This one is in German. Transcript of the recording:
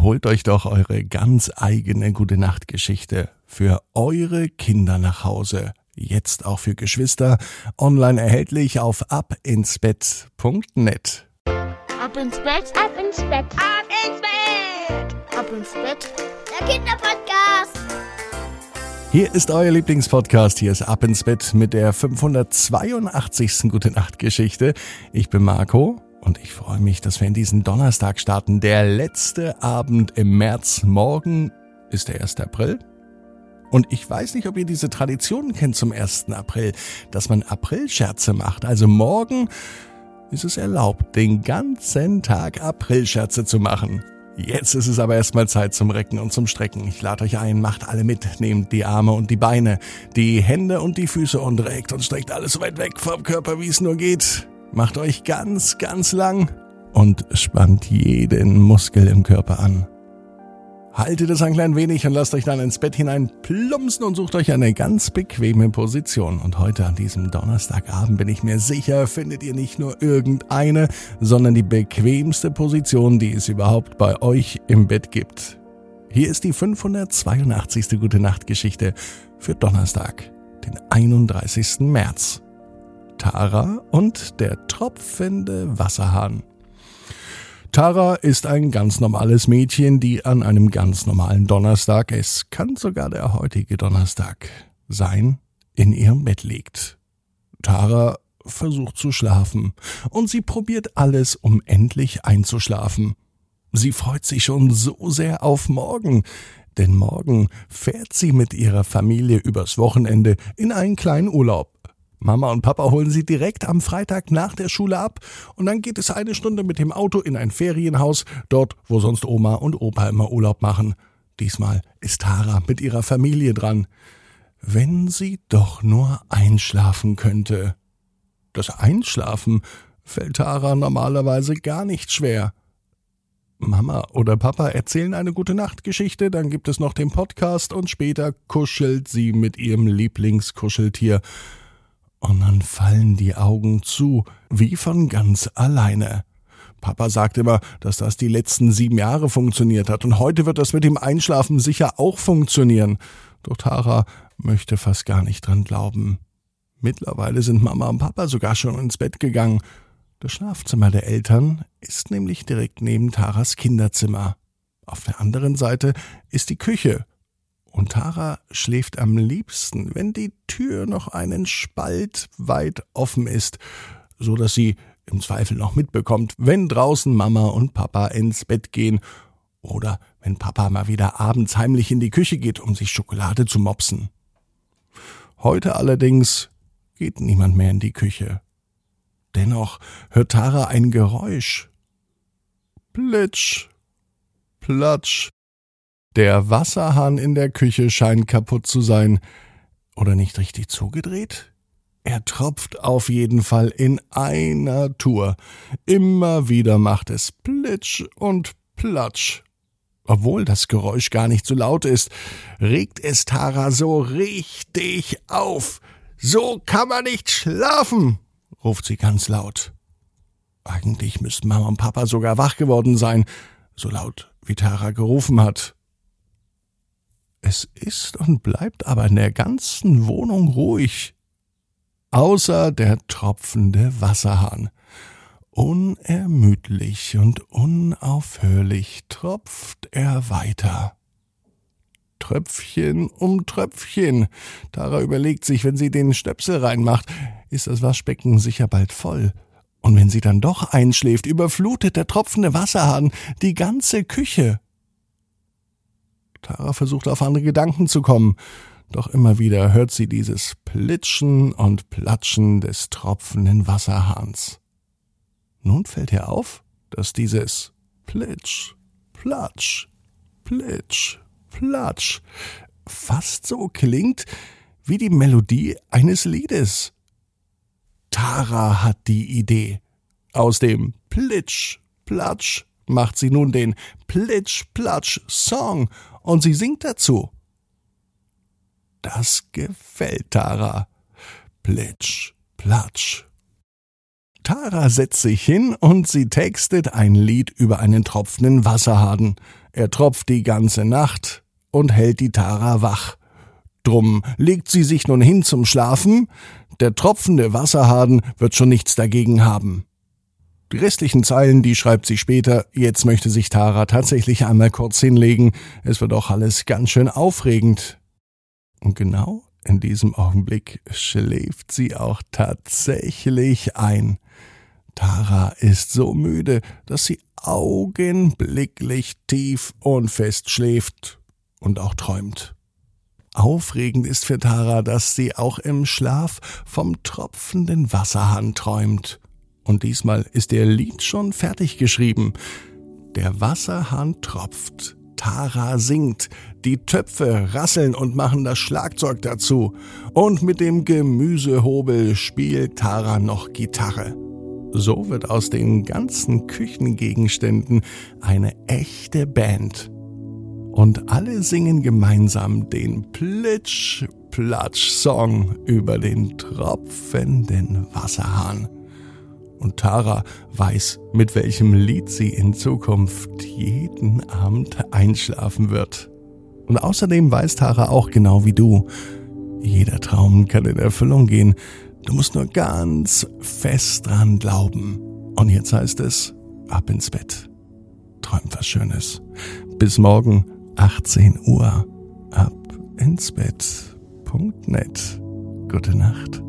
holt euch doch eure ganz eigene Gute Nacht Geschichte für eure Kinder nach Hause. Jetzt auch für Geschwister. Online erhältlich auf abinsbett.net. Ab ins Bett, ab ins Bett, ab ins Bett, ab ins Bett. Der Kinderpodcast. Hier ist euer Lieblingspodcast. Hier ist Ab ins Bett mit der 582. Gute Nacht Geschichte. Ich bin Marco und ich freue mich, dass wir in diesen Donnerstag starten. Der letzte Abend im März. Morgen ist der 1. April. Und ich weiß nicht, ob ihr diese Tradition kennt zum 1. April, dass man Aprilscherze macht. Also morgen ist es erlaubt, den ganzen Tag Aprilscherze zu machen. Jetzt ist es aber erstmal Zeit zum Recken und zum Strecken. Ich lade euch ein, macht alle mit, nehmt die Arme und die Beine, die Hände und die Füße und reckt und streckt alles so weit weg vom Körper, wie es nur geht. Macht euch ganz, ganz lang und spannt jeden Muskel im Körper an. Haltet es ein klein wenig und lasst euch dann ins Bett hinein plumpsen und sucht euch eine ganz bequeme Position. Und heute an diesem Donnerstagabend bin ich mir sicher, findet ihr nicht nur irgendeine, sondern die bequemste Position, die es überhaupt bei euch im Bett gibt. Hier ist die 582. Gute Nacht Geschichte für Donnerstag, den 31. März. Tara und der tropfende Wasserhahn. Tara ist ein ganz normales Mädchen, die an einem ganz normalen Donnerstag, es kann sogar der heutige Donnerstag sein, in ihrem Bett liegt. Tara versucht zu schlafen und sie probiert alles, um endlich einzuschlafen. Sie freut sich schon so sehr auf morgen, denn morgen fährt sie mit ihrer Familie übers Wochenende in einen kleinen Urlaub. Mama und Papa holen sie direkt am Freitag nach der Schule ab und dann geht es eine Stunde mit dem Auto in ein Ferienhaus, dort, wo sonst Oma und Opa immer Urlaub machen. Diesmal ist Tara mit ihrer Familie dran. Wenn sie doch nur einschlafen könnte. Das Einschlafen fällt Tara normalerweise gar nicht schwer. Mama oder Papa erzählen eine gute Nachtgeschichte, dann gibt es noch den Podcast und später kuschelt sie mit ihrem Lieblingskuscheltier und dann fallen die Augen zu, wie von ganz alleine. Papa sagt immer, dass das die letzten sieben Jahre funktioniert hat und heute wird das mit dem Einschlafen sicher auch funktionieren. Doch Tara möchte fast gar nicht dran glauben. Mittlerweile sind Mama und Papa sogar schon ins Bett gegangen. Das Schlafzimmer der Eltern ist nämlich direkt neben Taras Kinderzimmer. Auf der anderen Seite ist die Küche und Tara schläft am liebsten, wenn die Tür noch einen Spalt weit offen ist, so dass sie im Zweifel noch mitbekommt, wenn draußen Mama und Papa ins Bett gehen oder wenn Papa mal wieder abends heimlich in die Küche geht, um sich Schokolade zu mopsen. Heute allerdings geht niemand mehr in die Küche. Dennoch hört Tara ein Geräusch. Plitsch, platsch, der Wasserhahn in der Küche scheint kaputt zu sein. Oder nicht richtig zugedreht? Er tropft auf jeden Fall in einer Tour. Immer wieder macht es Plitsch und Platsch. Obwohl das Geräusch gar nicht so laut ist, regt es Tara so richtig auf. So kann man nicht schlafen, ruft sie ganz laut. Eigentlich müssten Mama und Papa sogar wach geworden sein, so laut wie Tara gerufen hat. Es ist und bleibt aber in der ganzen Wohnung ruhig. Außer der tropfende Wasserhahn. Unermüdlich und unaufhörlich tropft er weiter. Tröpfchen um Tröpfchen. Tara überlegt sich, wenn sie den Stöpsel reinmacht, ist das Waschbecken sicher bald voll. Und wenn sie dann doch einschläft, überflutet der tropfende Wasserhahn die ganze Küche. Tara versucht auf andere Gedanken zu kommen, doch immer wieder hört sie dieses Plitschen und Platschen des tropfenden Wasserhahns. Nun fällt ihr auf, dass dieses Plitsch, Platsch, Plitsch, Platsch fast so klingt wie die Melodie eines Liedes. Tara hat die Idee. Aus dem Plitsch, Platsch macht sie nun den Plitsch-Platsch-Song und sie singt dazu. Das gefällt Tara. Plitsch, Platsch. Tara setzt sich hin und sie textet ein Lied über einen tropfenden Wasserhaden. Er tropft die ganze Nacht und hält die Tara wach. Drum legt sie sich nun hin zum Schlafen, der tropfende Wasserhaden wird schon nichts dagegen haben. Die restlichen Zeilen, die schreibt sie später. Jetzt möchte sich Tara tatsächlich einmal kurz hinlegen. Es wird auch alles ganz schön aufregend. Und genau in diesem Augenblick schläft sie auch tatsächlich ein. Tara ist so müde, dass sie augenblicklich tief und fest schläft und auch träumt. Aufregend ist für Tara, dass sie auch im Schlaf vom tropfenden Wasserhahn träumt. Und diesmal ist ihr Lied schon fertig geschrieben. Der Wasserhahn tropft, Tara singt, die Töpfe rasseln und machen das Schlagzeug dazu. Und mit dem Gemüsehobel spielt Tara noch Gitarre. So wird aus den ganzen Küchengegenständen eine echte Band. Und alle singen gemeinsam den Plitsch-Platsch-Song über den tropfenden Wasserhahn. Und Tara weiß, mit welchem Lied sie in Zukunft jeden Abend einschlafen wird. Und außerdem weiß Tara auch genau wie du, jeder Traum kann in Erfüllung gehen. Du musst nur ganz fest dran glauben. Und jetzt heißt es, ab ins Bett. Träum was Schönes. Bis morgen, 18 Uhr. Ab ins Bett.net. Gute Nacht.